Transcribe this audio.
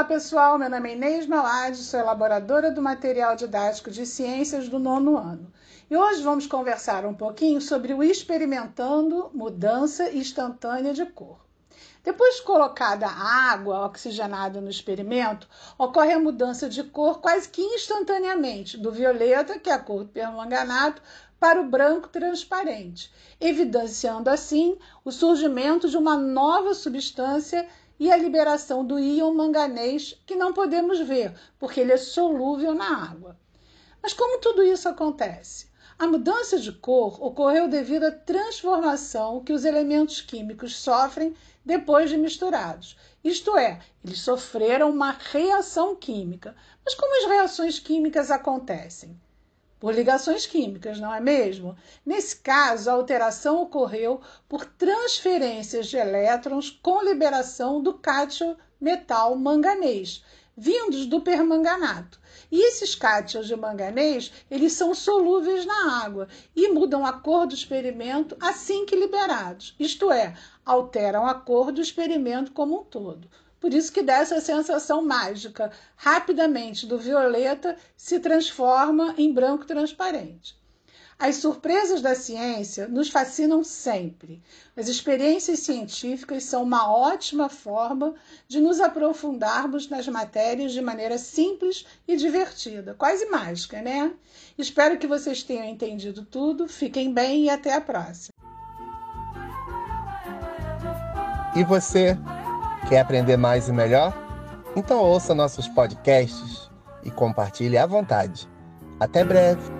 Olá pessoal, meu nome é Inês Malade, sou elaboradora do material didático de ciências do nono ano. E hoje vamos conversar um pouquinho sobre o experimentando mudança instantânea de cor. Depois de colocada a água oxigenada no experimento, ocorre a mudança de cor quase que instantaneamente, do violeta, que é a cor do permanganato, para o branco transparente, evidenciando assim o surgimento de uma nova substância e a liberação do íon manganês, que não podemos ver, porque ele é solúvel na água. Mas como tudo isso acontece? A mudança de cor ocorreu devido à transformação que os elementos químicos sofrem depois de misturados. Isto é, eles sofreram uma reação química. Mas como as reações químicas acontecem? Por ligações químicas, não é mesmo? Nesse caso, a alteração ocorreu por transferências de elétrons com liberação do cátion metal manganês, vindos do permanganato. E esses cátions de manganês, eles são solúveis na água e mudam a cor do experimento assim que liberados, isto é, alteram a cor do experimento como um todo. Por isso que dá essa sensação mágica. Rapidamente, do violeta se transforma em branco transparente. As surpresas da ciência nos fascinam sempre. As experiências científicas são uma ótima forma de nos aprofundarmos nas matérias de maneira simples e divertida, quase mágica, né? Espero que vocês tenham entendido tudo. Fiquem bem e até a próxima. E você? Quer aprender mais e melhor? Então ouça nossos podcasts e compartilhe à vontade. Até breve!